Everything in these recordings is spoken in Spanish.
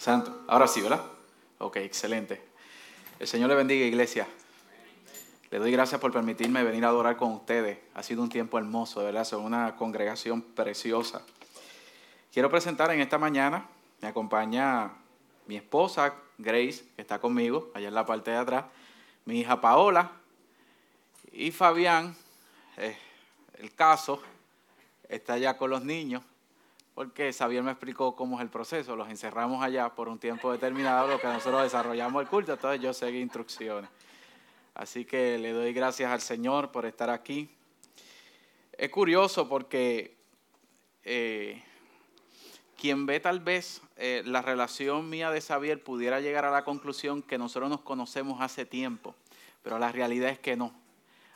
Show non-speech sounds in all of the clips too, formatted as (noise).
Santo. Ahora sí, ¿verdad? Ok, excelente. El Señor le bendiga, iglesia. Le doy gracias por permitirme venir a adorar con ustedes. Ha sido un tiempo hermoso, ¿verdad? Son una congregación preciosa. Quiero presentar en esta mañana, me acompaña mi esposa Grace, que está conmigo, allá en la parte de atrás, mi hija Paola y Fabián, eh, el caso, está allá con los niños porque Xavier me explicó cómo es el proceso. Los encerramos allá por un tiempo determinado, lo que nosotros desarrollamos el culto, entonces yo seguí instrucciones. Así que le doy gracias al Señor por estar aquí. Es curioso porque eh, quien ve tal vez eh, la relación mía de Xavier pudiera llegar a la conclusión que nosotros nos conocemos hace tiempo, pero la realidad es que no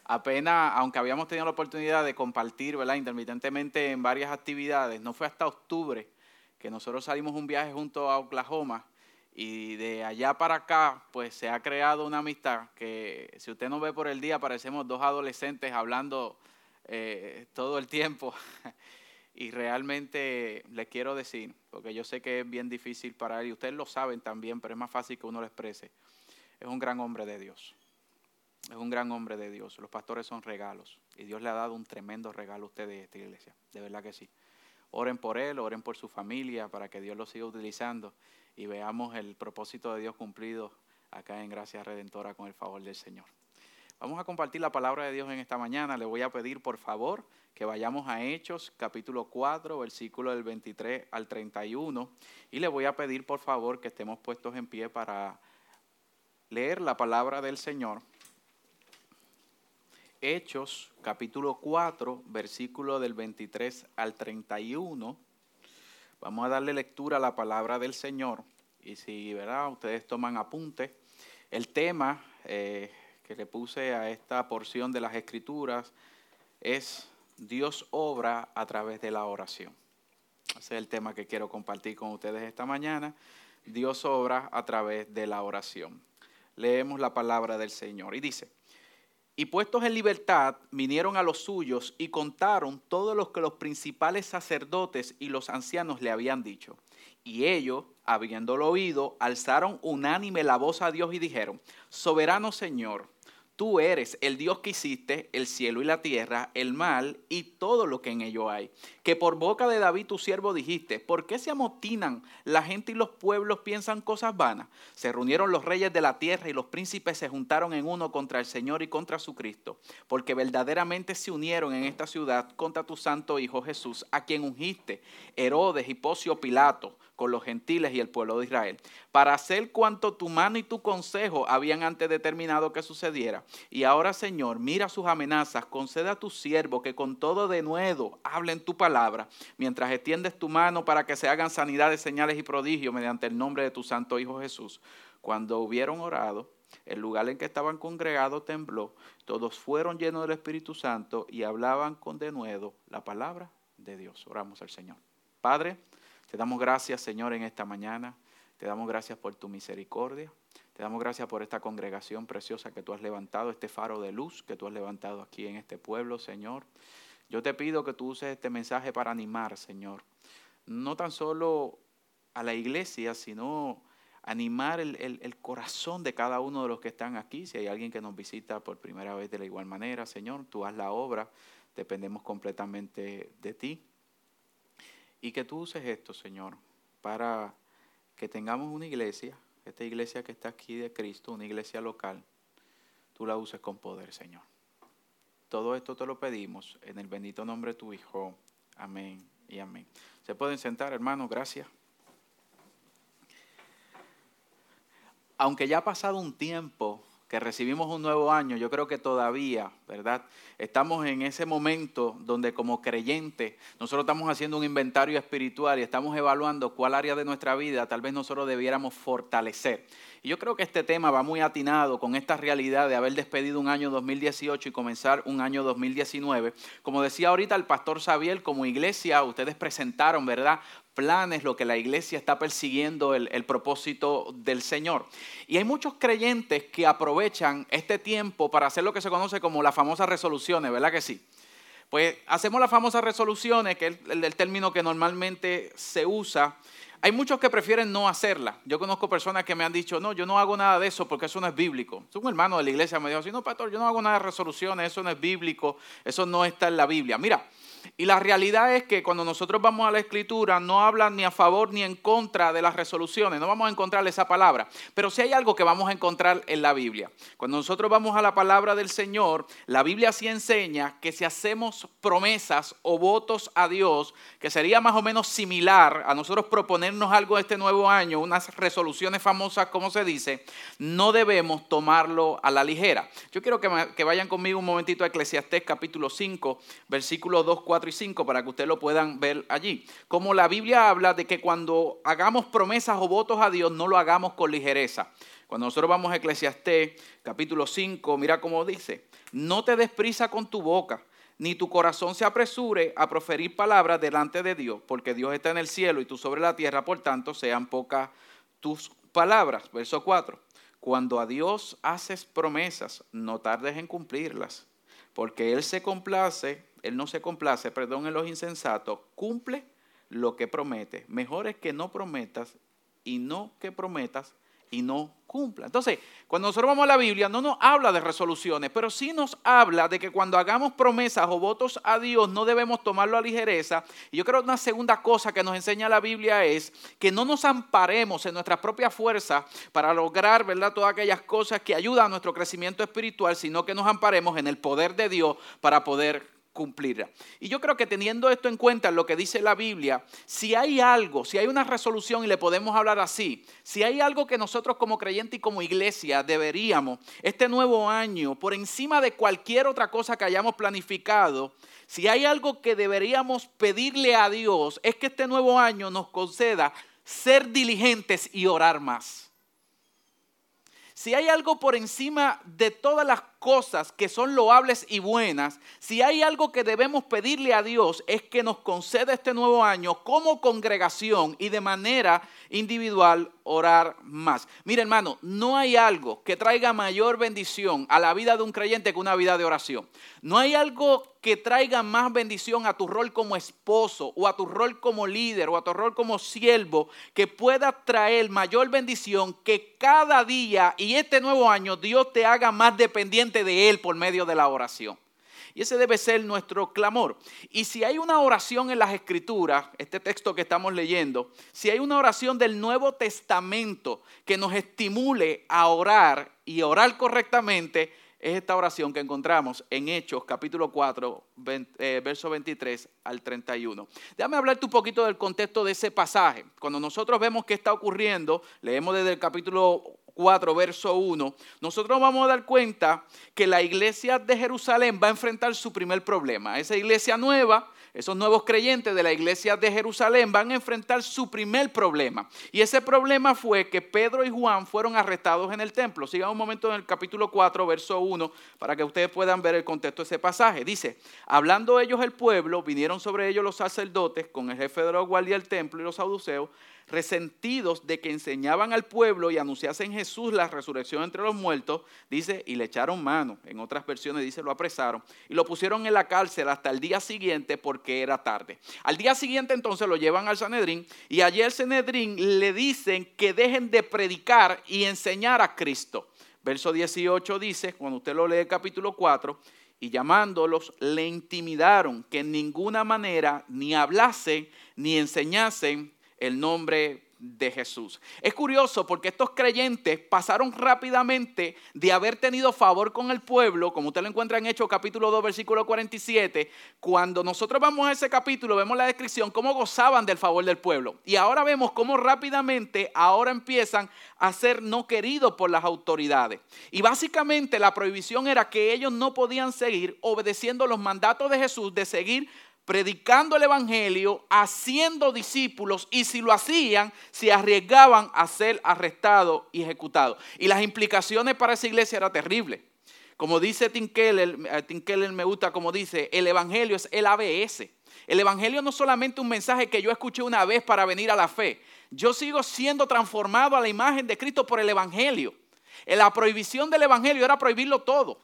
apenas, aunque habíamos tenido la oportunidad de compartir. Intermitentemente en varias actividades, no fue hasta octubre que nosotros salimos un viaje junto a Oklahoma y de allá para acá, pues se ha creado una amistad que si usted nos ve por el día, parecemos dos adolescentes hablando eh, todo el tiempo. (laughs) y realmente les quiero decir, porque yo sé que es bien difícil para él, y ustedes lo saben también, pero es más fácil que uno lo exprese. Es un gran hombre de Dios. Es un gran hombre de Dios. Los pastores son regalos. Y Dios le ha dado un tremendo regalo a ustedes, esta iglesia. De verdad que sí. Oren por él, oren por su familia, para que Dios lo siga utilizando y veamos el propósito de Dios cumplido acá en Gracia Redentora con el favor del Señor. Vamos a compartir la palabra de Dios en esta mañana. Le voy a pedir, por favor, que vayamos a Hechos, capítulo 4, versículo del 23 al 31. Y le voy a pedir, por favor, que estemos puestos en pie para leer la palabra del Señor Hechos capítulo 4, versículo del 23 al 31. Vamos a darle lectura a la palabra del Señor. Y si ¿verdad? ustedes toman apunte, el tema eh, que le puse a esta porción de las Escrituras es Dios obra a través de la oración. Ese es el tema que quiero compartir con ustedes esta mañana. Dios obra a través de la oración. Leemos la palabra del Señor y dice, y puestos en libertad, vinieron a los suyos y contaron todo lo que los principales sacerdotes y los ancianos le habían dicho. Y ellos, habiéndolo oído, alzaron unánime la voz a Dios y dijeron, Soberano Señor, Tú eres el Dios que hiciste el cielo y la tierra, el mal y todo lo que en ello hay. Que por boca de David tu siervo dijiste, ¿por qué se amotinan la gente y los pueblos piensan cosas vanas? Se reunieron los reyes de la tierra y los príncipes se juntaron en uno contra el Señor y contra su Cristo, porque verdaderamente se unieron en esta ciudad contra tu santo Hijo Jesús, a quien ungiste, Herodes y Pocio Pilato con los gentiles y el pueblo de Israel, para hacer cuanto tu mano y tu consejo habían antes determinado que sucediera. Y ahora, Señor, mira sus amenazas, concede a tu siervo que con todo denuedo hablen tu palabra, mientras extiendes tu mano para que se hagan sanidades, señales y prodigios mediante el nombre de tu santo Hijo Jesús. Cuando hubieron orado, el lugar en que estaban congregados tembló, todos fueron llenos del Espíritu Santo y hablaban con denuedo la palabra de Dios. Oramos al Señor. Padre, te damos gracias, Señor, en esta mañana. Te damos gracias por tu misericordia. Te damos gracias por esta congregación preciosa que tú has levantado, este faro de luz que tú has levantado aquí en este pueblo, Señor. Yo te pido que tú uses este mensaje para animar, Señor. No tan solo a la iglesia, sino animar el, corazón de cada uno de los que están aquí. Si hay alguien que nos visita por primera vez de la igual manera, Señor, tú haz la obra. Dependemos completamente de ti. Y que tú uses esto, Señor, para que tengamos una iglesia, esta iglesia que está aquí de Cristo, una iglesia local, tú la uses con poder, Señor. Todo esto te lo pedimos en el bendito nombre de tu Hijo. Amén y amén. Se pueden sentar, hermanos, gracias. Aunque ya ha pasado un tiempo que recibimos un nuevo año, yo creo que todavía, ¿verdad? Estamos en ese momento donde como creyentes nosotros estamos haciendo un inventario espiritual y estamos evaluando cuál área de nuestra vida tal vez nosotros debiéramos fortalecer. Y yo creo que este tema va muy atinado con esta realidad de haber despedido un año 2018 y comenzar un año 2019. Como decía ahorita el pastor Xavier, como iglesia ustedes presentaron, ¿verdad? Planes, lo que la iglesia está persiguiendo, el, el, propósito del Señor. Y hay muchos creyentes que aprovechan este tiempo para hacer lo que se conoce como las famosas resoluciones, ¿verdad que sí? Pues hacemos las famosas resoluciones, que es el, el término que normalmente se usa hay muchos que prefieren no hacerla. Yo conozco personas que me han dicho, no, yo no hago nada de eso porque eso no es bíblico. Un hermano de la iglesia me dijo no, pastor, yo no hago nada de resoluciones, eso no es bíblico, eso no está en la Biblia. Mira, y la realidad es que cuando nosotros vamos a la escritura no hablan ni a favor ni en contra de las resoluciones, no vamos a encontrar esa palabra, pero sí hay algo que vamos a encontrar en la Biblia. Cuando nosotros vamos a la palabra del Señor, la Biblia sí enseña que si hacemos promesas o votos a Dios, que sería más o menos similar a nosotros proponernos algo este nuevo año, unas resoluciones famosas como se dice, no debemos tomarlo a la ligera. Yo quiero que, vayan conmigo un momentito a Eclesiastés capítulo 5, versículo 2, 4 4 y 5 para que ustedes lo puedan ver allí. Como la Biblia habla de que cuando hagamos promesas o votos a Dios, no lo hagamos con ligereza. Cuando nosotros vamos a Eclesiastés capítulo 5, mira cómo dice, no te des prisa con tu boca, ni tu corazón se apresure a proferir palabras delante de Dios, porque Dios está en el cielo y tú sobre la tierra, por tanto, sean pocas tus palabras. Verso 4. Cuando a Dios haces promesas, no tardes en cumplirlas, porque Él se complace él no se complace, perdón, en los insensatos, cumple lo que promete. Mejor es que no prometas y no que prometas y no cumpla. Entonces, cuando nosotros vamos a la Biblia, no nos habla de resoluciones, pero sí nos habla de que cuando hagamos promesas o votos a Dios, no debemos tomarlo a ligereza. Y yo creo que una segunda cosa que nos enseña la Biblia es que no nos amparemos en nuestra propia fuerza para lograr, ¿verdad?, todas aquellas cosas que ayudan a nuestro crecimiento espiritual, sino que nos amparemos en el poder de Dios para poder cumplirá. Y yo creo que teniendo esto en cuenta, lo que dice la Biblia, si hay algo, si hay una resolución y le podemos hablar así, si hay algo que nosotros como creyentes y como iglesia deberíamos, este nuevo año, por encima de cualquier otra cosa que hayamos planificado, si hay algo que deberíamos pedirle a Dios, es que este nuevo año nos conceda ser diligentes y orar más. Si hay algo por encima de todas las cosas que son loables y buenas, si hay algo que debemos pedirle a Dios es que nos conceda este nuevo año como congregación y de manera individual orar más. Mira hermano, no hay algo que traiga mayor bendición a la vida de un creyente que una vida de oración. No hay algo que traiga más bendición a tu rol como esposo o a tu rol como líder o a tu rol como siervo que pueda traer mayor bendición que cada día y este nuevo año Dios te haga más dependiente de Él por medio de la oración. Y ese debe ser nuestro clamor. Y si hay una oración en las Escrituras, este texto que estamos leyendo, si hay una oración del Nuevo Testamento que nos estimule a orar y orar correctamente, es esta oración que encontramos en Hechos capítulo 4, eh, verso 23 al 31. Déjame hablarte un poquito del contexto de ese pasaje. Cuando nosotros vemos qué está ocurriendo, leemos desde el capítulo 4, verso 1, nosotros vamos a dar cuenta que la iglesia de Jerusalén va a enfrentar su primer problema. Esa iglesia nueva, esos nuevos creyentes de la iglesia de Jerusalén van a enfrentar su primer problema. Y ese problema fue que Pedro y Juan fueron arrestados en el templo. Sigan un momento en el capítulo 4, verso 1, para que ustedes puedan ver el contexto de ese pasaje. Dice, hablando ellos el pueblo, vinieron sobre ellos los sacerdotes con el jefe de la guardia del templo y los saduceos resentidos de que enseñaban al pueblo y anunciasen Jesús la resurrección entre los muertos, dice, y le echaron mano. En otras versiones dice, lo apresaron y lo pusieron en la cárcel hasta el día siguiente porque era tarde. Al día siguiente entonces lo llevan al Sanedrín y allí el Sanedrín le dicen que dejen de predicar y enseñar a Cristo. Verso 18 dice, cuando usted lo lee capítulo 4, y llamándolos le intimidaron que en ninguna manera ni hablasen ni enseñasen el nombre de Jesús. Es curioso porque estos creyentes pasaron rápidamente de haber tenido favor con el pueblo, como usted lo encuentra en Hechos capítulo 2, versículo 47, cuando nosotros vamos a ese capítulo, vemos la descripción, cómo gozaban del favor del pueblo. Y ahora vemos cómo rápidamente ahora empiezan a ser no queridos por las autoridades. Y básicamente la prohibición era que ellos no podían seguir obedeciendo los mandatos de Jesús de seguir predicando el Evangelio, haciendo discípulos y si lo hacían, se arriesgaban a ser arrestados y ejecutados. Y las implicaciones para esa iglesia eran terribles. Como dice eh, Tim Keller me gusta como dice, el Evangelio es el ABS. El Evangelio no es solamente un mensaje que yo escuché una vez para venir a la fe. Yo sigo siendo transformado a la imagen de Cristo por el Evangelio. La prohibición del Evangelio era prohibirlo todo.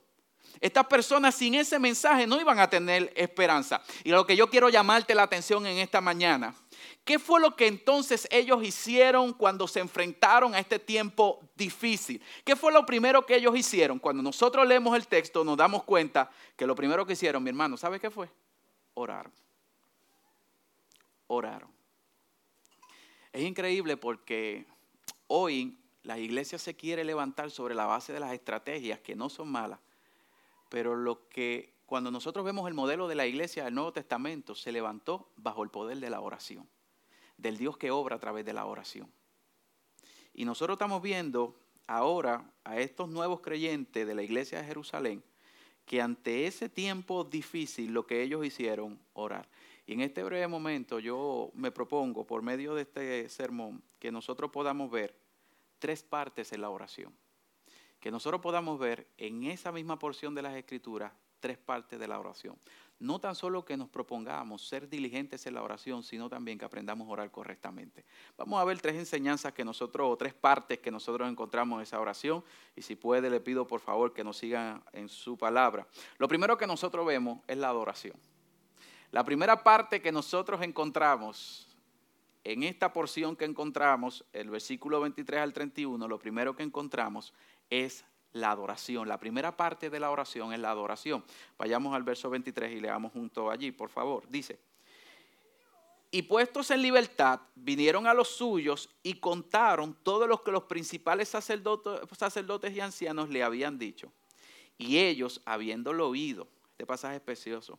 Estas personas sin ese mensaje no iban a tener esperanza. Y lo que yo quiero llamarte la atención en esta mañana ¿Qué fue lo que entonces ellos hicieron cuando se enfrentaron a este tiempo difícil? ¿Qué fue lo primero que ellos hicieron? Cuando nosotros leemos el texto nos damos cuenta que lo primero que hicieron, mi hermano, ¿sabe qué fue? Oraron. Oraron. Es increíble porque hoy la iglesia se quiere levantar sobre la base de las estrategias que no son malas, pero lo que cuando nosotros vemos el modelo de la iglesia del Nuevo Testamento, se levantó bajo el poder de la oración, del Dios que obra a través de la oración. Y nosotros estamos viendo ahora a estos nuevos creyentes de la iglesia de Jerusalén que ante ese tiempo difícil lo que ellos hicieron, orar. Y en este breve momento yo me propongo, por medio de este sermón, que nosotros podamos ver tres partes en la oración. Que nosotros podamos ver en esa misma porción de las escrituras tres partes de la oración. No tan solo que nos propongamos ser diligentes en la oración, sino también que aprendamos a orar correctamente. Vamos a ver tres enseñanzas que nosotros, o tres partes que nosotros encontramos en esa oración. Y si puede, le pido por favor que nos sigan en su palabra. Lo primero que nosotros vemos es la adoración. La primera parte que nosotros encontramos en esta porción que encontramos, el versículo 23 al 31, lo primero que encontramos es la adoración. La primera parte de la oración es la adoración. Vayamos al verso 23 y leamos junto allí, por favor. Dice, y puestos en libertad, vinieron a los suyos y contaron todo lo que los principales sacerdotes, sacerdotes y ancianos le habían dicho. Y ellos, habiéndolo oído, este pasaje es precioso,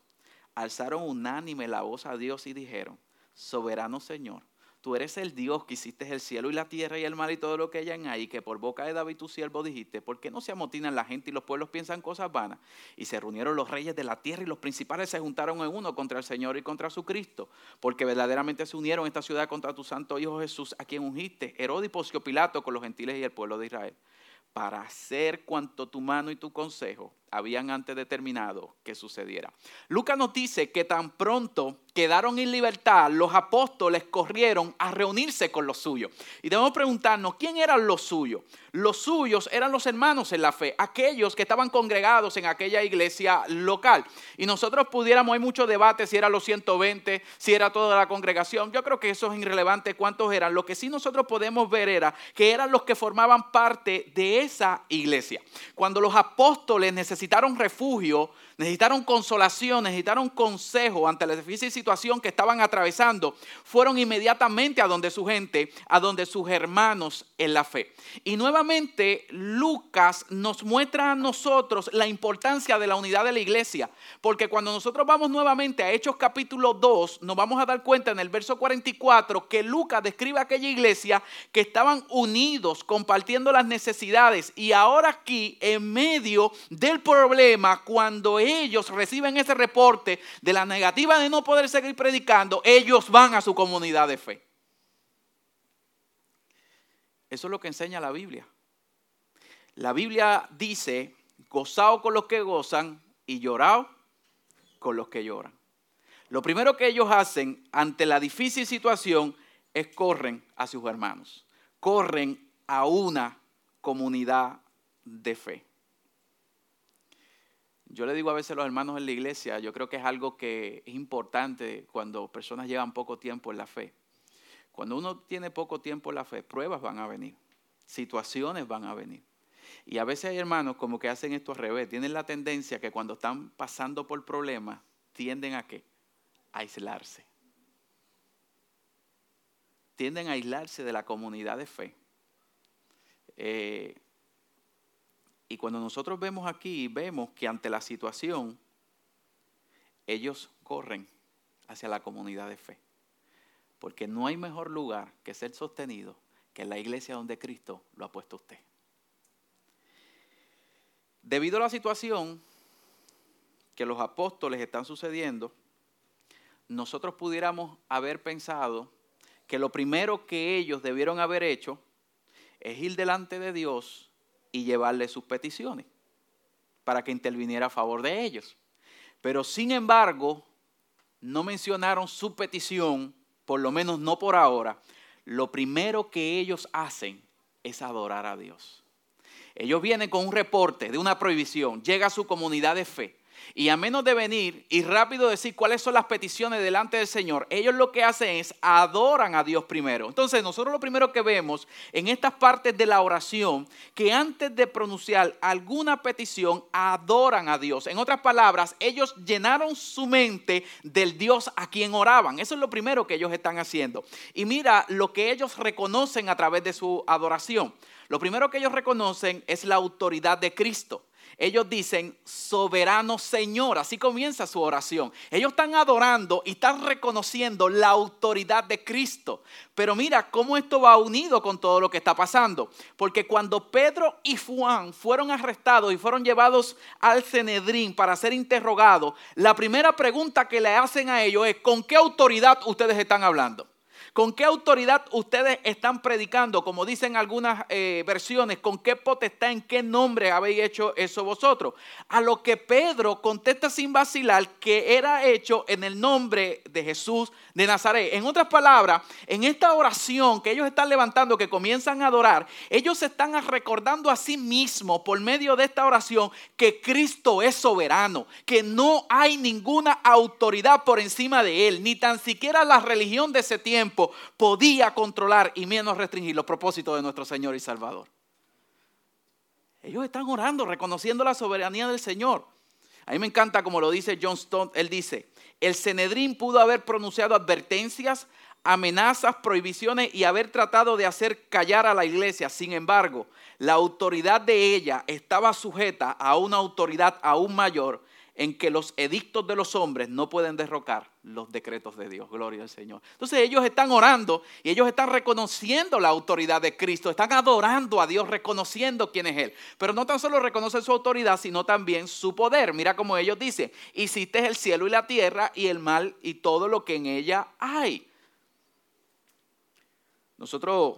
alzaron unánime la voz a Dios y dijeron, soberano Señor, tú eres el Dios que hiciste el cielo y la tierra y el mar y todo lo que hay en ahí, que por boca de David tu siervo dijiste, ¿por qué no se amotinan la gente y los pueblos piensan cosas vanas? Y se reunieron los reyes de la tierra y los principales se juntaron en uno contra el Señor y contra su Cristo, porque verdaderamente se unieron esta ciudad contra tu santo Hijo Jesús, a quien ungiste, Herodes y Pilato con los gentiles y el pueblo de Israel, para hacer cuanto tu mano y tu consejo habían antes determinado que sucediera. Lucas nos dice que tan pronto quedaron en libertad, los apóstoles corrieron a reunirse con los suyos. Y debemos preguntarnos, ¿quién eran los suyos? Los suyos eran los hermanos en la fe, aquellos que estaban congregados en aquella iglesia local. Y nosotros pudiéramos, hay mucho debate si eran los 120, si era toda la congregación. Yo creo que eso es irrelevante cuántos eran. Lo que sí nosotros podemos ver era que eran los que formaban parte de esa iglesia. Cuando los apóstoles necesitaron refugio, necesitaron consolación, necesitaron consejo ante la difícil situación que estaban atravesando, fueron inmediatamente a donde su gente, a donde sus hermanos en la fe. Y nuevamente Lucas nos muestra a nosotros la importancia de la unidad de la iglesia, porque cuando nosotros vamos nuevamente a Hechos capítulo 2, nos vamos a dar cuenta en el verso 44 que Lucas describe aquella iglesia que estaban unidos, compartiendo las necesidades, y ahora aquí, en medio del problema, cuando ellos reciben ese reporte de la negativa de no poder seguir predicando, ellos van a su comunidad de fe. Eso es lo que enseña la Biblia. La Biblia dice, gozado con los que gozan y llorado con los que lloran. Lo primero que ellos hacen ante la difícil situación es corren a sus hermanos, corren a una comunidad de fe. Yo le digo a veces a los hermanos en la iglesia, yo creo que es algo que es importante cuando personas llevan poco tiempo en la fe. Cuando uno tiene poco tiempo en la fe, pruebas van a venir, situaciones van a venir. Y a veces hay hermanos como que hacen esto al revés, tienen la tendencia que cuando están pasando por problemas, tienden a qué? A aislarse. Tienden a aislarse de la comunidad de fe. Eh, y cuando nosotros vemos aquí, vemos que ante la situación, ellos corren hacia la comunidad de fe. Porque no hay mejor lugar que ser sostenido que la iglesia donde Cristo lo ha puesto usted. Debido a la situación que los apóstoles están sucediendo, nosotros pudiéramos haber pensado que lo primero que ellos debieron haber hecho es ir delante de Dios y llevarle sus peticiones para que interviniera a favor de ellos. Pero sin embargo, no mencionaron su petición, por lo menos no por ahora. Lo primero que ellos hacen es adorar a Dios. Ellos vienen con un reporte de una prohibición, llega a su comunidad de fe Y a menos de venir y rápido decir cuáles son las peticiones delante del Señor, ellos lo que hacen es adoran a Dios primero. Entonces nosotros lo primero que vemos en estas partes de la oración, que antes de pronunciar alguna petición, adoran a Dios. En otras palabras, ellos llenaron su mente del Dios a quien oraban. Eso es lo primero que ellos están haciendo. Y mira lo que ellos reconocen a través de su adoración. Lo primero que ellos reconocen es la autoridad de Cristo ellos dicen, soberano Señor. Así comienza su oración. Ellos están adorando y están reconociendo la autoridad de Cristo. Pero mira cómo esto va unido con todo lo que está pasando. Porque cuando Pedro y Juan fueron arrestados y fueron llevados al Cenedrín para ser interrogados, la primera pregunta que le hacen a ellos es, ¿con qué autoridad ustedes están hablando? ¿Con qué autoridad ustedes están predicando? Como dicen algunas eh, versiones, ¿con qué potestad, en qué nombre habéis hecho eso vosotros? A lo que Pedro contesta sin vacilar que era hecho en el nombre de Jesús de Nazaret. En otras palabras, en esta oración que ellos están levantando, que comienzan a adorar, ellos se están recordando a sí mismos por medio de esta oración que Cristo es soberano, que no hay ninguna autoridad por encima de él, ni tan siquiera la religión de ese tiempo podía controlar y menos restringir los propósitos de nuestro Señor y Salvador. Ellos están orando, reconociendo la soberanía del Señor. A mí me encanta como lo dice John Stone. Él dice, el Cenedrín pudo haber pronunciado advertencias, amenazas, prohibiciones y haber tratado de hacer callar a la iglesia. Sin embargo, la autoridad de ella estaba sujeta a una autoridad aún mayor en que los edictos de los hombres no pueden derrocar los decretos de Dios. Gloria al Señor. Entonces ellos están orando y ellos están reconociendo la autoridad de Cristo, están adorando a Dios, reconociendo quién es Él. Pero no tan solo reconocen su autoridad, sino también su poder. Mira como ellos dicen, hiciste el cielo y la tierra y el mal y todo lo que en ella hay. Nosotros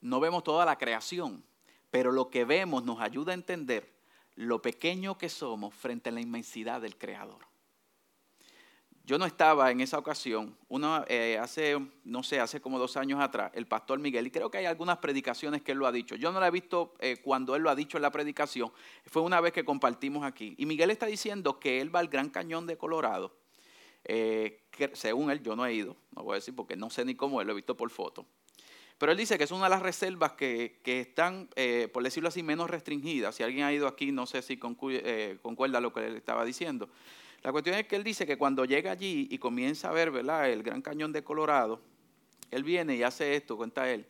no vemos toda la creación, pero lo que vemos nos ayuda a entender lo pequeño que somos frente a la inmensidad del Creador. Yo no estaba en esa ocasión, uno, eh, hace, no sé, hace como dos años atrás, el pastor Miguel, y creo que hay algunas predicaciones que él lo ha dicho. Yo no la he visto eh, cuando él lo ha dicho en la predicación, fue una vez que compartimos aquí. Y Miguel está diciendo que él va al Gran Cañón de Colorado, eh, que según él yo no he ido, no voy a decir porque no sé ni cómo él, lo he visto por foto. Pero él dice que es una de las reservas que, están, eh, por decirlo así, menos restringidas. Si alguien ha ido aquí, no sé si concuerda lo que él estaba diciendo. La cuestión es que él dice que cuando llega allí y comienza a ver ¿verdad? el Gran Cañón de Colorado, él viene y hace esto, cuenta él,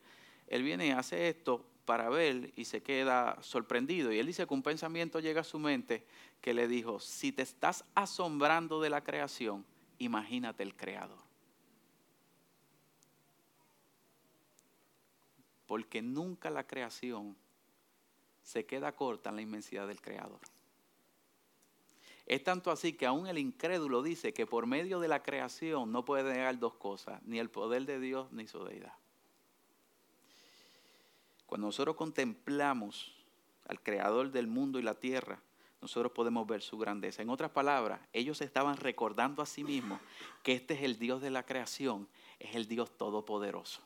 él viene y hace esto para ver y se queda sorprendido. Y él dice que un pensamiento llega a su mente que le dijo, si te estás asombrando de la creación, imagínate el creador. porque nunca la creación se queda corta en la inmensidad del Creador. Es tanto así que aún el incrédulo dice que por medio de la creación no puede negar dos cosas, ni el poder de Dios ni su deidad. Cuando nosotros contemplamos al creador del mundo y la tierra, nosotros podemos ver su grandeza. En otras palabras, ellos estaban recordando a sí mismos que este es el Dios de la creación, es el Dios todopoderoso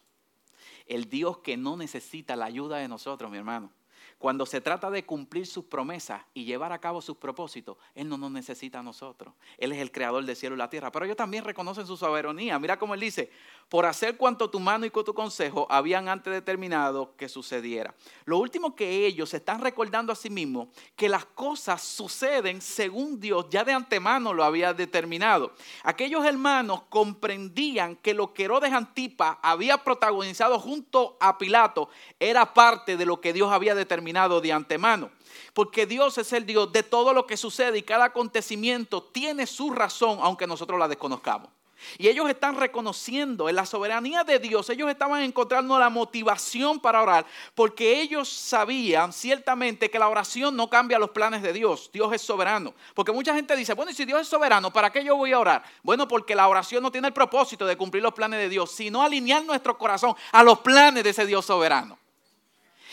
el Dios que no necesita la ayuda de nosotros, mi hermano. Cuando se trata de cumplir sus promesas y llevar a cabo sus propósitos, Él no nos necesita a nosotros. Él es el creador del cielo y la tierra. Pero ellos también reconocen su soberanía. Mira cómo Él dice, por hacer cuanto tu mano y tu consejo habían antes determinado que sucediera. Lo último que ellos están recordando a sí mismos, que las cosas suceden según Dios ya de antemano lo había determinado. Aquellos hermanos comprendían que lo que Herodes Antipa había protagonizado junto a Pilato era parte de lo que Dios había de antemano. Porque Dios es el Dios de todo lo que sucede y cada acontecimiento tiene su razón, aunque nosotros la desconozcamos. Y ellos están reconociendo en la soberanía de Dios, ellos estaban encontrando la motivación para orar, porque ellos sabían ciertamente que la oración no cambia los planes de Dios, Dios es soberano. Porque mucha gente dice, bueno, y si Dios es soberano, ¿para qué yo voy a orar? Bueno, porque la oración no tiene el propósito de cumplir los planes de Dios, sino alinear nuestro corazón a los planes de ese Dios soberano.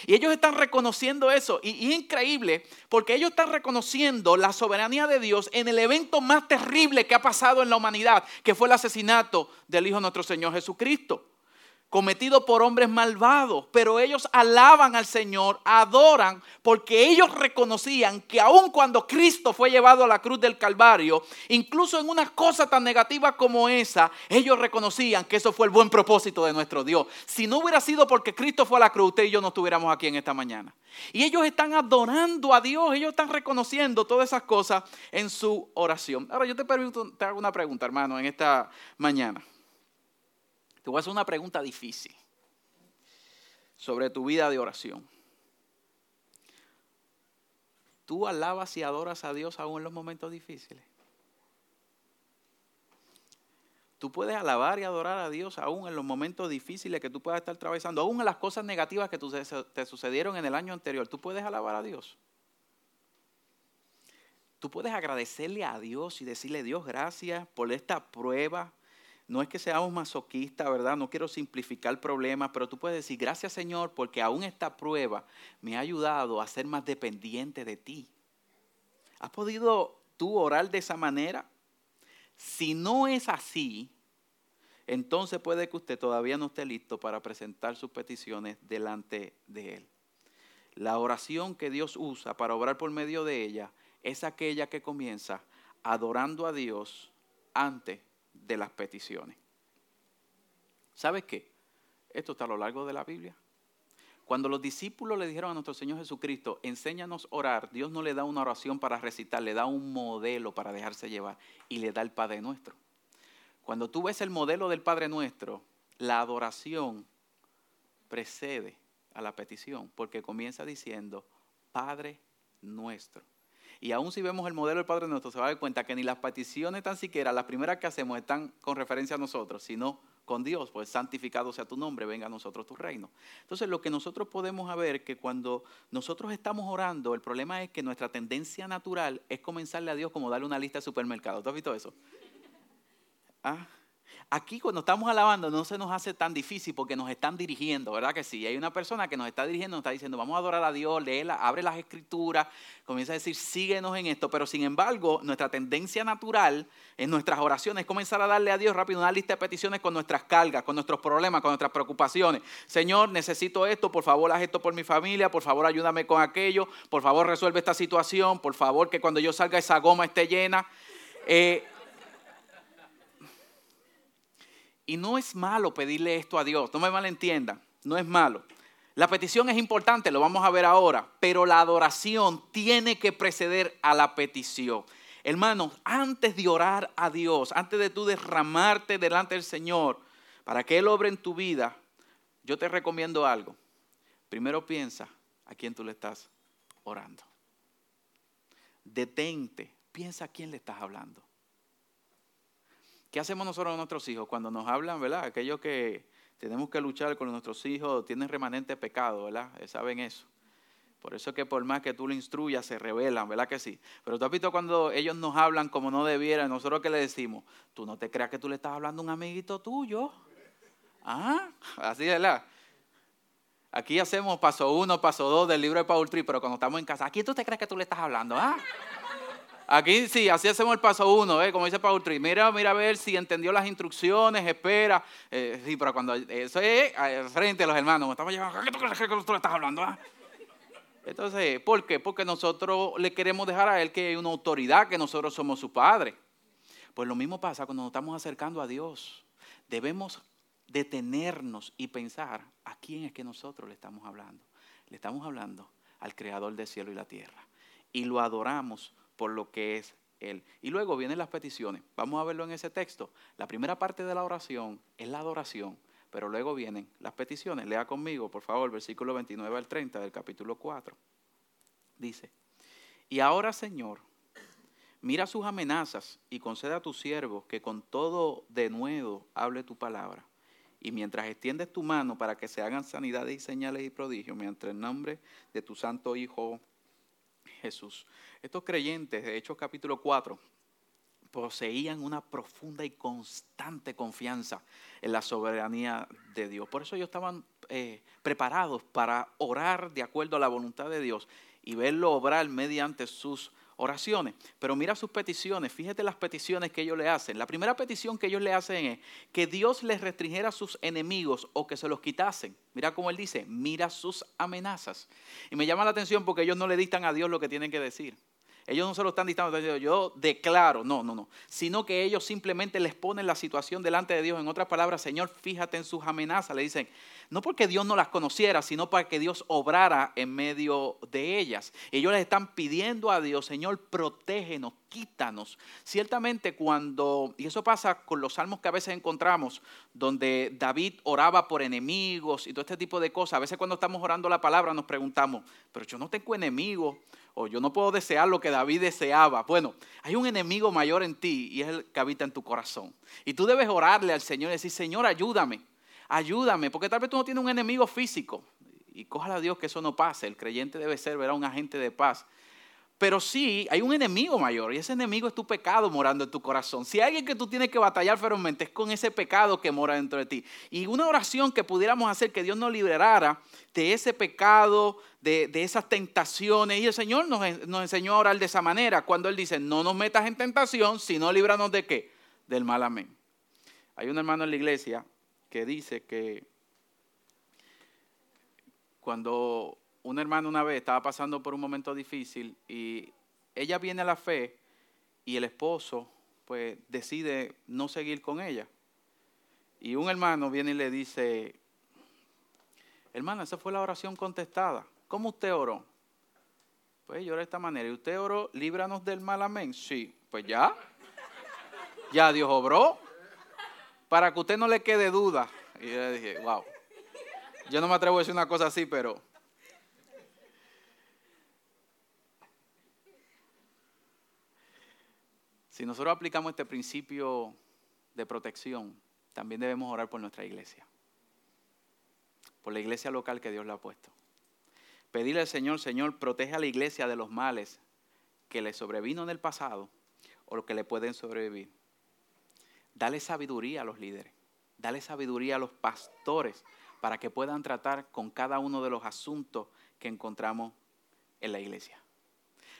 Y ellos están reconociendo eso. Y, es increíble porque ellos están reconociendo la soberanía de Dios en el evento más terrible que ha pasado en la humanidad, que fue el asesinato del Hijo de nuestro Señor Jesucristo. Cometido por hombres malvados, pero ellos alaban al Señor, adoran, porque ellos reconocían que aun cuando Cristo fue llevado a la cruz del Calvario, incluso en una cosa tan negativa como esa, ellos reconocían que eso fue el buen propósito de nuestro Dios. Si no hubiera sido porque Cristo fue a la cruz, usted y yo no estuviéramos aquí en esta mañana. Y ellos están adorando a Dios, ellos están reconociendo todas esas cosas en su oración. Ahora yo te, permito, te hago una pregunta, hermano, en esta mañana. Te voy a hacer una pregunta difícil sobre tu vida de oración. ¿Tú alabas y adoras a Dios aún en los momentos difíciles? Tú puedes alabar y adorar a Dios aún en los momentos difíciles que tú puedas estar atravesando, aún en las cosas negativas que te sucedieron en el año anterior. Tú puedes alabar a Dios. Tú puedes agradecerle a Dios y decirle, Dios, gracias por esta prueba, no es que seamos masoquistas, ¿verdad? No quiero simplificar problemas, pero tú puedes decir, gracias Señor, porque aún esta prueba me ha ayudado a ser más dependiente de ti. ¿Has podido tú orar de esa manera? Si no es así, entonces puede que usted todavía no esté listo para presentar sus peticiones delante de Él. La oración que Dios usa para obrar por medio de ella es aquella que comienza adorando a Dios antes de las peticiones. ¿Sabes qué? Esto está a lo largo de la Biblia. Cuando los discípulos le dijeron a nuestro Señor Jesucristo, enséñanos a orar, Dios no le da una oración para recitar, le da un modelo para dejarse llevar y le da el Padre Nuestro. Cuando tú ves el modelo del Padre Nuestro, la adoración precede a la petición, porque comienza diciendo, Padre Nuestro. Y aún si vemos el modelo del Padre Nuestro, se va a dar cuenta que ni las peticiones tan siquiera, las primeras que hacemos están con referencia a nosotros, sino con Dios, pues santificado sea tu nombre, venga a nosotros tu reino. Entonces lo que nosotros podemos ver que cuando nosotros estamos orando, el problema es que nuestra tendencia natural es comenzarle a Dios como darle una lista de supermercado. ¿Tú has visto eso? ¿Ah? Aquí cuando estamos alabando no se nos hace tan difícil porque nos están dirigiendo, ¿verdad que sí? Hay una persona que nos está dirigiendo, nos está diciendo, vamos a adorar a Dios, léela, abre las escrituras, comienza a decir, síguenos en esto. Pero sin embargo, nuestra tendencia natural en nuestras oraciones es comenzar a darle a Dios rápido una lista de peticiones con nuestras cargas, con nuestros problemas, con nuestras preocupaciones. Señor, necesito esto, por favor, haz esto por mi familia, por favor, ayúdame con aquello, por favor, resuelve esta situación, por favor, que cuando yo salga esa goma esté llena. Eh, y no es malo pedirle esto a Dios, no me malentiendan, no es malo. La petición es importante, lo vamos a ver ahora, pero la adoración tiene que preceder a la petición. Hermanos, antes de orar a Dios, antes de tú derramarte delante del Señor para que Él obre en tu vida, yo te recomiendo algo. Primero piensa a quién tú le estás orando. Detente, piensa a quién le estás hablando. ¿Qué hacemos nosotros a nuestros hijos cuando nos hablan, verdad? Aquellos que tenemos que luchar con nuestros hijos tienen remanente pecado, ¿verdad? Eh, saben eso. Por eso es que por más que tú le instruyas, se rebelan, ¿verdad que sí? Pero tú has visto cuando ellos nos hablan como no debieran, nosotros que le decimos, tú no te creas que tú le estás hablando a un amiguito tuyo. Ah, así, ¿verdad? Aquí hacemos paso uno, paso dos del libro de Paul Tree, pero cuando estamos en casa, ¿a quién tú te crees que tú le estás hablando? Ah. Aquí sí, así hacemos el paso uno, ¿eh? como dice Paul Tri. Mira, mira a ver si entendió las instrucciones, espera. Eh, sí, pero cuando eso es eh, frente a los hermanos, estamos llevando, ¿qué tú le estás hablando? Ah? Entonces, ¿por qué? Porque nosotros le queremos dejar a él que hay una autoridad, que nosotros somos su padre. Pues lo mismo pasa cuando nos estamos acercando a Dios. Debemos detenernos y pensar a quién es que nosotros le estamos hablando. Le estamos hablando al creador del cielo y la tierra. Y lo adoramos por lo que es Él. Y luego vienen las peticiones. Vamos a verlo en ese texto. La primera parte de la oración es la adoración, pero luego vienen las peticiones. Lea conmigo, por favor, versículo 29 al 30 del capítulo 4. Dice, y ahora Señor, mira sus amenazas y conceda a tu siervo que con todo de nuevo hable tu palabra. Y mientras extiendes tu mano para que se hagan sanidades y señales y prodigios, mientras el nombre de tu santo Hijo Jesús. Estos creyentes de Hechos capítulo 4 poseían una profunda y constante confianza en la soberanía de Dios. Por eso ellos estaban eh, preparados para orar de acuerdo a la voluntad de Dios y verlo obrar mediante sus oraciones. Pero mira sus peticiones, fíjate las peticiones que ellos le hacen. La primera petición que ellos le hacen es que Dios les restringiera a sus enemigos o que se los quitasen. Mira cómo él dice, mira sus amenazas. Y me llama la atención porque ellos no le dictan a Dios lo que tienen que decir. Ellos no se lo están dictando, yo declaro, no, no, no, sino que ellos simplemente les ponen la situación delante de Dios. En otras palabras, Señor, fíjate en sus amenazas. Le dicen, no porque Dios no las conociera, sino para que Dios obrara en medio de ellas. Ellos les están pidiendo a Dios, Señor, protégenos, quítanos. Ciertamente cuando, y eso pasa con los salmos que a veces encontramos, donde David oraba por enemigos y todo este tipo de cosas, a veces cuando estamos orando la palabra nos preguntamos, pero yo no tengo enemigos o yo no puedo desear lo que David deseaba. Bueno, hay un enemigo mayor en ti y es el que habita en tu corazón. Y tú debes orarle al Señor y decir, Señor, ayúdame, ayúdame, porque tal vez tú no tienes un enemigo físico. Y cójala a Dios que eso no pase. El creyente debe ser, verá, un agente de paz. Pero sí, hay un enemigo mayor y ese enemigo es tu pecado morando en tu corazón. Si hay alguien que tú tienes que batallar ferozmente es con ese pecado que mora dentro de ti. Y una oración que pudiéramos hacer que Dios nos liberara de ese pecado, de, esas tentaciones. Y el Señor nos, nos, enseñó a orar de esa manera cuando Él dice, no nos metas en tentación, sino líbranos de qué? Del mal amén. Hay un hermano en la iglesia que dice que cuando una hermana una vez estaba pasando por un momento difícil y ella viene a la fe y el esposo pues decide no seguir con ella. Y un hermano viene y le dice, hermana, esa fue la oración contestada. ¿Cómo usted oró? Pues yo de esta manera. ¿Y usted oró, líbranos del mal amén? Sí, pues ya. Ya Dios obró. Para que usted no le quede duda. Y yo le dije, wow. Yo no me atrevo a decir una cosa así, pero Si nosotros aplicamos este principio de protección, también debemos orar por nuestra iglesia, por la iglesia local que Dios le ha puesto. Pedirle al Señor, Señor, protege a la iglesia de los males que le sobrevino en el pasado o que le pueden sobrevivir. Dale sabiduría a los líderes, dale sabiduría a los pastores para que puedan tratar con cada uno de los asuntos que encontramos en la iglesia.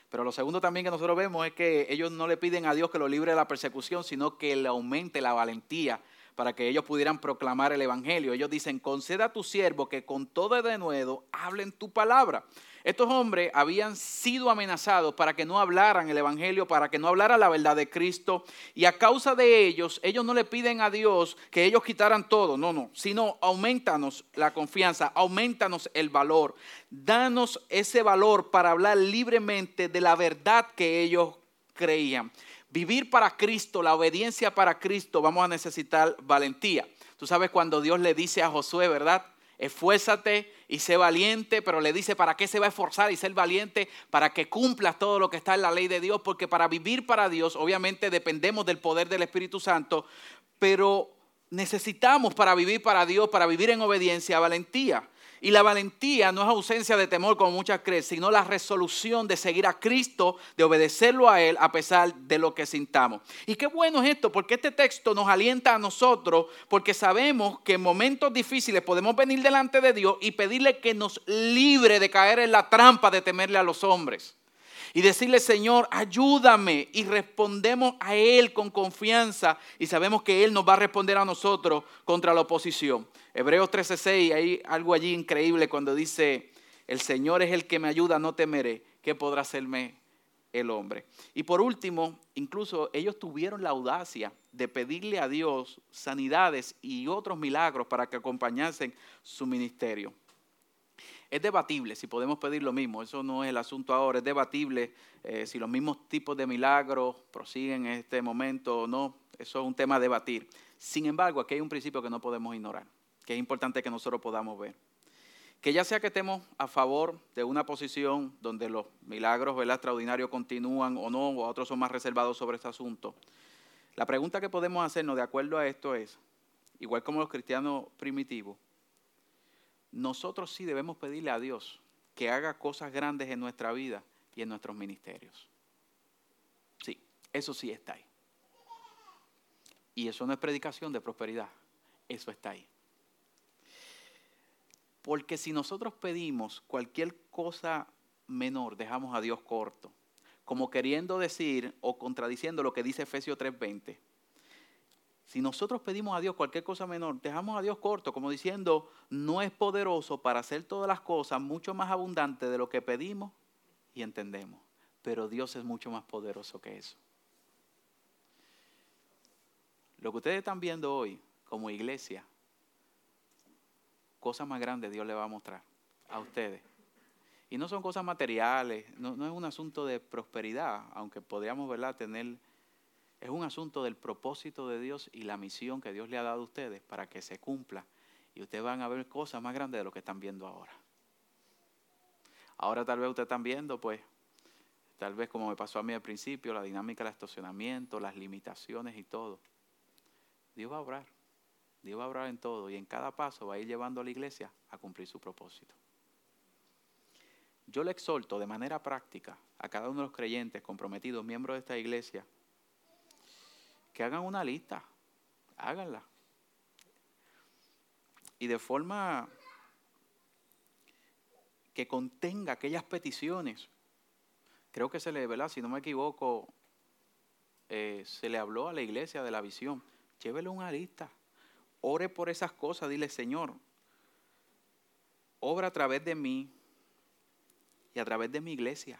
Pero lo segundo también que nosotros vemos es que ellos no le piden a Dios que lo libre de la persecución, sino que le aumente la valentía para que ellos pudieran proclamar el Evangelio. Ellos dicen, conceda a tu siervo que con todo de nuevo hablen tu palabra. Estos hombres habían sido amenazados para que no hablaran el Evangelio, para que no hablaran la verdad de Cristo. Y a causa de ellos, ellos no le piden a Dios que ellos quitaran todo, no, no, sino aumentanos la confianza, aumentanos el valor. Danos ese valor para hablar libremente de la verdad que ellos creían. Vivir para Cristo, la obediencia para Cristo, vamos a necesitar valentía. Tú sabes cuando Dios le dice a Josué, ¿verdad? esfuérzate y sé valiente, pero le dice, ¿para qué se va a esforzar y ser valiente? Para que cumplas todo lo que está en la ley de Dios, porque para vivir para Dios, obviamente dependemos del poder del Espíritu Santo, pero necesitamos para vivir para Dios, para vivir en obediencia, valentía. Y la valentía no es ausencia de temor como muchas creen, sino la resolución de seguir a Cristo, de obedecerlo a Él a pesar de lo que sintamos. Y qué bueno es esto, porque este texto nos alienta a nosotros, porque sabemos que en momentos difíciles podemos venir delante de Dios y pedirle que nos libre de caer en la trampa de temerle a los hombres y decirle, Señor, ayúdame. Y respondemos a Él con confianza y sabemos que Él nos va a responder a nosotros contra la oposición. Hebreos 13:6, hay algo allí increíble cuando dice, el Señor es el que me ayuda, no temeré. ¿Qué podrá hacerme el hombre? Y por último, incluso ellos tuvieron la audacia de pedirle a Dios sanidades y otros milagros para que acompañasen su ministerio. Es debatible si podemos pedir lo mismo, eso no es el asunto ahora, es debatible eh, si los mismos tipos de milagros prosiguen en este momento o no, eso es un tema a debatir. Sin embargo, aquí hay un principio que no podemos ignorar, que es importante que nosotros podamos ver. Que ya sea que estemos a favor de una posición donde los milagros extraordinarios continúan o no, o otros son más reservados sobre este asunto, la pregunta que podemos hacernos de acuerdo a esto es, igual como los cristianos primitivos, nosotros sí debemos pedirle a Dios que haga cosas grandes en nuestra vida y en nuestros ministerios. Sí, eso sí está ahí. Y eso no es predicación de prosperidad, eso está ahí. Porque si nosotros pedimos cualquier cosa menor, dejamos a Dios corto. como queriendo decir o contradiciendo lo que dice Efesios 3:20. Si nosotros pedimos a Dios cualquier cosa menor, dejamos a Dios corto, como diciendo, no es poderoso para hacer todas las cosas mucho más abundante de lo que pedimos y entendemos. Pero Dios es mucho más poderoso que eso. Lo que ustedes están viendo hoy como iglesia, cosas más grandes Dios le va a mostrar a ustedes. Y no son cosas materiales, no, es un asunto de prosperidad, aunque podríamos ¿verdad? tener es un asunto del propósito de Dios y la misión que Dios le ha dado a ustedes para que se cumpla. Y ustedes van a ver cosas más grandes de lo que están viendo ahora. Ahora tal vez ustedes están viendo, pues, tal vez como me pasó a mí al principio, la dinámica del estacionamiento, las limitaciones y todo. Dios va a obrar. Dios va a obrar en todo y en cada paso va a ir llevando a la iglesia a cumplir su propósito. Yo le exhorto de manera práctica a cada uno de los creyentes comprometidos, miembros de esta iglesia, que hagan una lista, háganla. Y de forma que contenga aquellas peticiones. Creo que se le, ¿verdad? Si no me equivoco, eh, se le habló a la iglesia de la visión. Llévele una lista. Ore por esas cosas. Dile, Señor, obra a través de mí y a través de mi iglesia.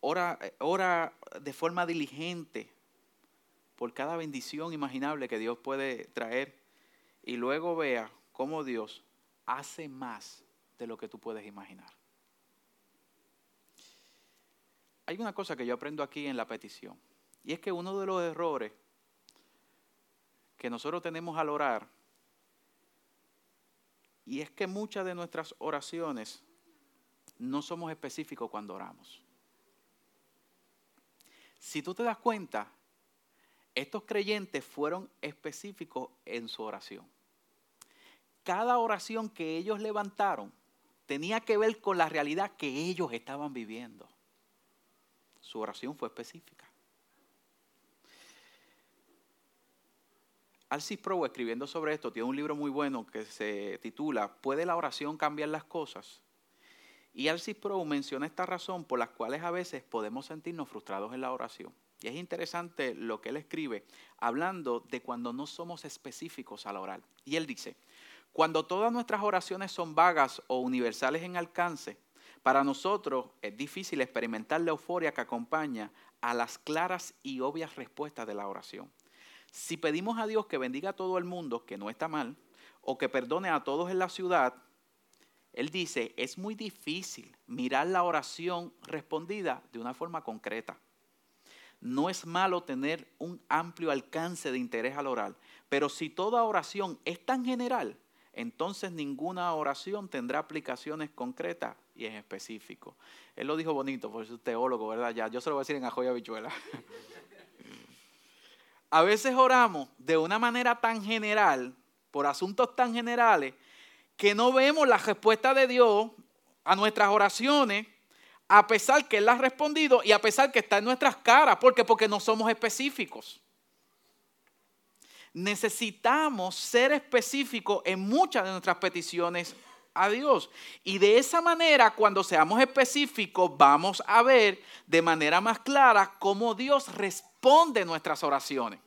Ora, eh, ora de forma diligente por cada bendición imaginable que Dios puede traer y luego vea cómo Dios hace más de lo que tú puedes imaginar. Hay una cosa que yo aprendo aquí en la petición y es que uno de los errores que nosotros tenemos al orar y es que muchas de nuestras oraciones no somos específicos cuando oramos. Si tú te das cuenta, estos creyentes fueron específicos en su oración. Cada oración que ellos levantaron tenía que ver con la realidad que ellos estaban viviendo. Su oración fue específica. Alcis Pro, escribiendo sobre esto, tiene un libro muy bueno que se titula ¿Puede la oración cambiar las cosas? Y Alcis Pro menciona esta razón por las cuales a veces podemos sentirnos frustrados en la oración. Y es interesante lo que él escribe, hablando de cuando no somos específicos al orar. Y él dice, cuando todas nuestras oraciones son vagas o universales en alcance, para nosotros es difícil experimentar la euforia que acompaña a las claras y obvias respuestas de la oración. Si pedimos a Dios que bendiga a todo el mundo, que no está mal, o que perdone a todos en la ciudad, Él dice, es muy difícil mirar la oración respondida de una forma concreta. No es malo tener un amplio alcance de interés al orar, pero si toda oración es tan general, entonces ninguna oración tendrá aplicaciones concretas y en específico. Él lo dijo bonito, por eso es teólogo, ¿verdad? Ya, yo se lo voy a decir en Ajoya Bichuela. (laughs) a veces oramos de una manera tan general, por asuntos tan generales, que no vemos la respuesta de Dios a nuestras oraciones a pesar que Él ha respondido y a pesar que está en nuestras caras. ¿Por qué? Porque no somos específicos. Necesitamos ser específicos en muchas de nuestras peticiones a Dios. Y de esa manera, cuando seamos específicos, vamos a ver de manera más clara cómo Dios responde nuestras oraciones.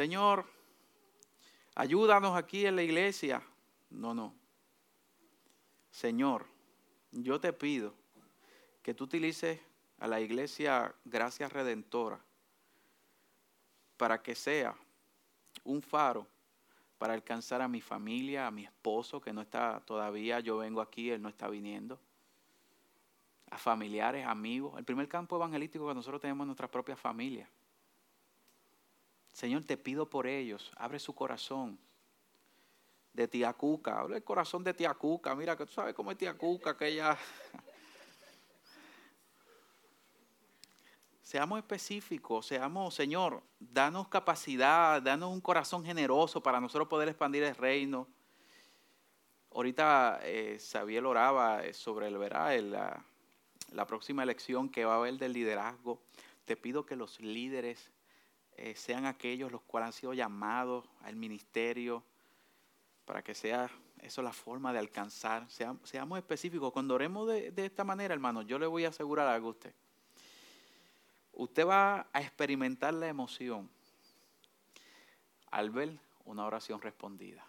Señor, ayúdanos aquí en la iglesia. No, no. Señor, yo te pido que tú utilices a la iglesia Gracia Redentora para que sea un faro para alcanzar a mi familia, a mi esposo que no está todavía, yo vengo aquí, él no está viniendo, a familiares, amigos. El primer campo evangelístico que nosotros tenemos en nuestra propia familia. Señor, te pido por ellos, abre su corazón, de tía Cuca. Habla el corazón de tía Cuca. Mira, que tú sabes cómo es tía Cuca, que ella... (laughs) Seamos específicos, seamos, Señor, danos capacidad, danos un corazón generoso para nosotros poder expandir el reino. Ahorita eh, Sabiel oraba eh, sobre el verá, la, la, próxima elección que va a haber del liderazgo. Te pido que los líderes eh, sean aquellos los cuales han sido llamados al ministerio, para que sea Eso es la forma de alcanzar. Seamos, específicos. Cuando oremos de, de esta manera, hermano, yo le voy a asegurar algo a usted. Usted va a experimentar la emoción al ver una oración respondida.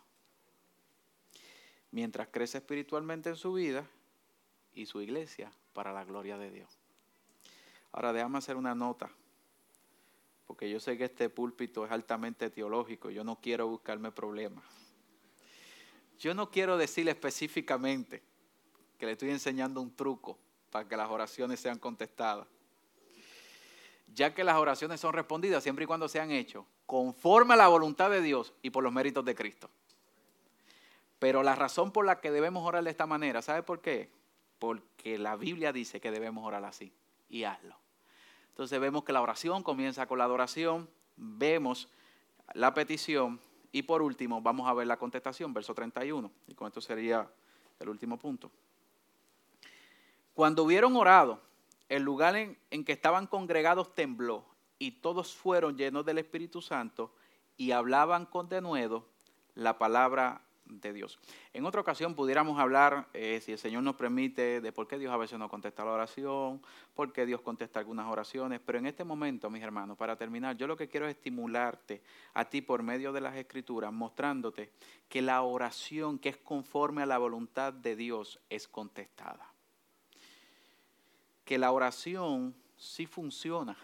Mientras crece espiritualmente en su vida y su iglesia para la gloria de Dios. Ahora déjame hacer una nota, porque yo sé que este púlpito es altamente teológico, yo no quiero buscarme problemas. Yo no quiero decirle específicamente que le estoy enseñando un truco para que las oraciones sean contestadas. Ya que las oraciones son respondidas siempre y cuando sean hechos conforme a la voluntad de Dios y por los méritos de Cristo. Pero la razón por la que debemos orar de esta manera, ¿sabe por qué? Porque la Biblia dice que debemos orar así y hazlo. Entonces vemos que la oración comienza con la adoración, vemos la petición y por último vamos a ver la contestación, verso 31. Y con esto sería el último punto. Cuando hubieron orado, el lugar en, en que estaban congregados tembló y todos fueron llenos del Espíritu Santo y hablaban con denuedo la palabra de Dios. En otra ocasión pudiéramos hablar, eh, si el Señor nos permite, de por qué Dios a veces no contesta la oración, por qué Dios contesta algunas oraciones, pero en este momento, mis hermanos, para terminar, yo lo que quiero es estimularte a ti por medio de las Escrituras, mostrándote que la oración que es conforme a la voluntad de Dios es contestada. Que la oración sí funciona.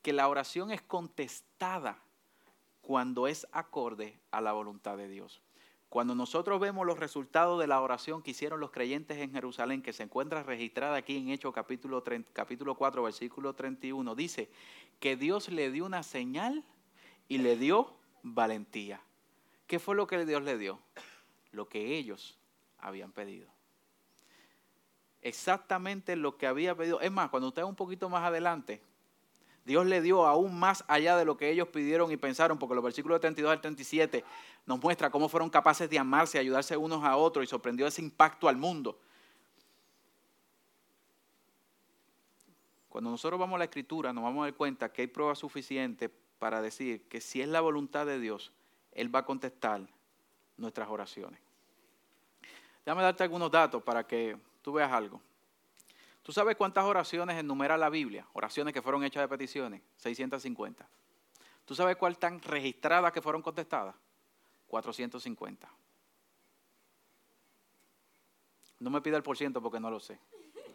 Que la oración es contestada cuando es acorde a la voluntad de Dios. Cuando nosotros vemos los resultados de la oración que hicieron los creyentes en Jerusalén, que se encuentra registrada aquí en Hechos capítulo, capítulo 4, versículo 31, dice que Dios le dio una señal y le dio valentía. ¿Qué fue lo que Dios le dio? Lo que ellos habían pedido. Exactamente lo que había pedido. Es más, cuando usted un poquito más adelante, Dios le dio aún más allá de lo que ellos pidieron y pensaron, porque los versículos 32 al 37 nos muestra cómo fueron capaces de amarse, ayudarse unos a otros y sorprendió ese impacto al mundo. Cuando nosotros vamos a la escritura nos vamos a dar cuenta que hay pruebas suficientes para decir que si es la voluntad de Dios, Él va a contestar nuestras oraciones. Déjame darte algunos datos para que tú veas algo. ¿Tú sabes cuántas oraciones enumera la Biblia? Oraciones que fueron hechas de peticiones. 650. ¿Tú sabes cuál están registradas que fueron contestadas? 450. No me pida el por ciento porque no lo sé.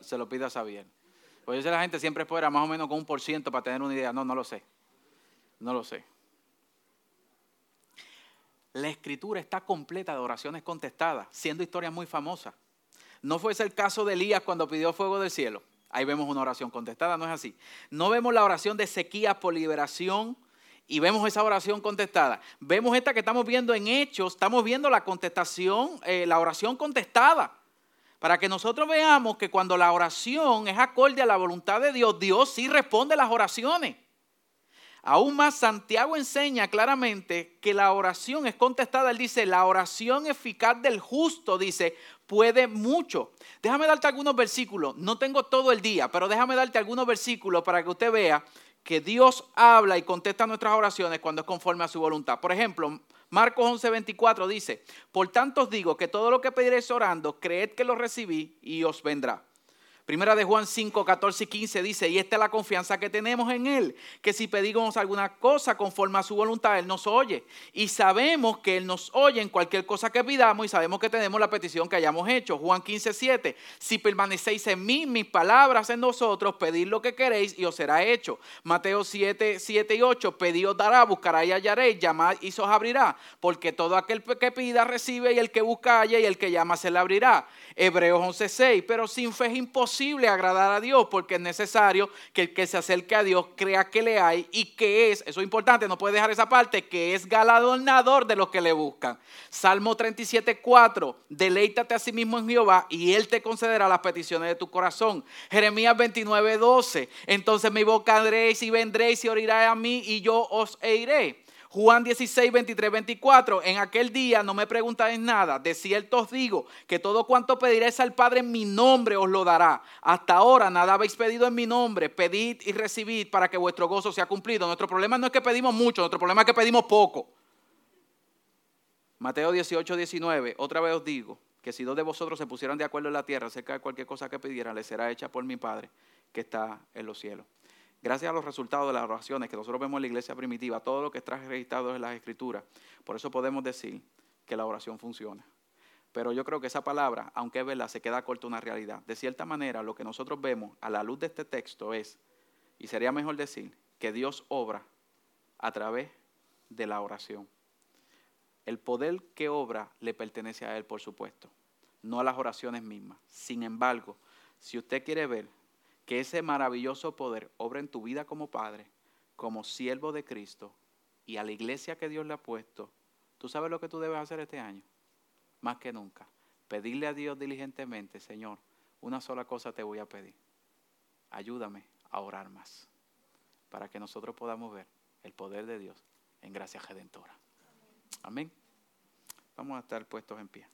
Se lo pida a Xavier. Pues yo sé la gente siempre espera más o menos con un por ciento para tener una idea. No, no lo sé. No lo sé. La escritura está completa de oraciones contestadas, siendo historias muy famosas. No fuese el caso de Elías cuando pidió fuego del cielo. Ahí vemos una oración contestada, no es así. No vemos la oración de sequía por liberación y vemos esa oración contestada. Vemos esta que estamos viendo en Hechos, estamos viendo la contestación, eh, la oración contestada. Para que nosotros veamos que cuando la oración es acorde a la voluntad de Dios, Dios sí responde las oraciones. Aún más, Santiago enseña claramente que la oración es contestada. Él dice, la oración eficaz del justo, dice, puede mucho. Déjame darte algunos versículos. No tengo todo el día, pero déjame darte algunos versículos para que usted vea que Dios habla y contesta nuestras oraciones cuando es conforme a su voluntad. Por ejemplo, Marcos 11:24 dice, por tanto os digo que todo lo que pediréis orando, creed que lo recibí y os vendrá. Primera de Juan 5, 14 y 15 dice, y esta es la confianza que tenemos en Él, que si pedimos alguna cosa conforme a su voluntad, Él nos oye. Y sabemos que Él nos oye en cualquier cosa que pidamos y sabemos que tenemos la petición que hayamos hecho. Juan 15, 7, si permanecéis en mí, mis palabras en nosotros, pedid lo que queréis y os será hecho. Mateo 7, 7 y 8, pedid dará, buscará y hallaréis, llamad y os abrirá. Porque todo aquel que pida recibe y el que busca halla y el que llama se le abrirá. Hebreos 11, 6, pero sin fe es imposible agradar a Dios porque es necesario que el que se acerque a Dios crea que le hay y que es, eso es importante, no puede dejar esa parte, que es galardonador de los que le buscan. Salmo 37, 4, deleítate a sí mismo en Jehová y Él te concederá las peticiones de tu corazón. Jeremías 29, 12, entonces me invocaréis y vendréis y oriré a mí y yo os iré. Juan 16, 23, 24. En aquel día no me preguntáis nada. De cierto os digo que todo cuanto pediréis al Padre en mi nombre os lo dará. Hasta ahora nada habéis pedido en mi nombre. Pedid y recibid para que vuestro gozo sea cumplido. Nuestro problema no es que pedimos mucho, nuestro problema es que pedimos poco. Mateo 18, 19, otra vez os digo que si dos de vosotros se pusieran de acuerdo en la tierra acerca de cualquier cosa que pidieran, les será hecha por mi Padre que está en los cielos. Gracias a los resultados de las oraciones que nosotros vemos en la iglesia primitiva, todo lo que está registrado en las escrituras, por eso podemos decir que la oración funciona. Pero yo creo que esa palabra, aunque es verdad, se queda corta una realidad. De cierta manera, lo que nosotros vemos a la luz de este texto es, y sería mejor decir, que Dios obra a través de la oración. El poder que obra le pertenece a Él, por supuesto, no a las oraciones mismas. Sin embargo, si usted quiere ver que ese maravilloso poder obra en tu vida como padre, como siervo de Cristo y a la iglesia que Dios le ha puesto, ¿tú sabes lo que tú debes hacer este año? Más que nunca, pedirle a Dios diligentemente, Señor, una sola cosa te voy a pedir. Ayúdame a orar más, para que nosotros podamos ver el poder de Dios en gracia redentora. Amén. Vamos a estar puestos en pie.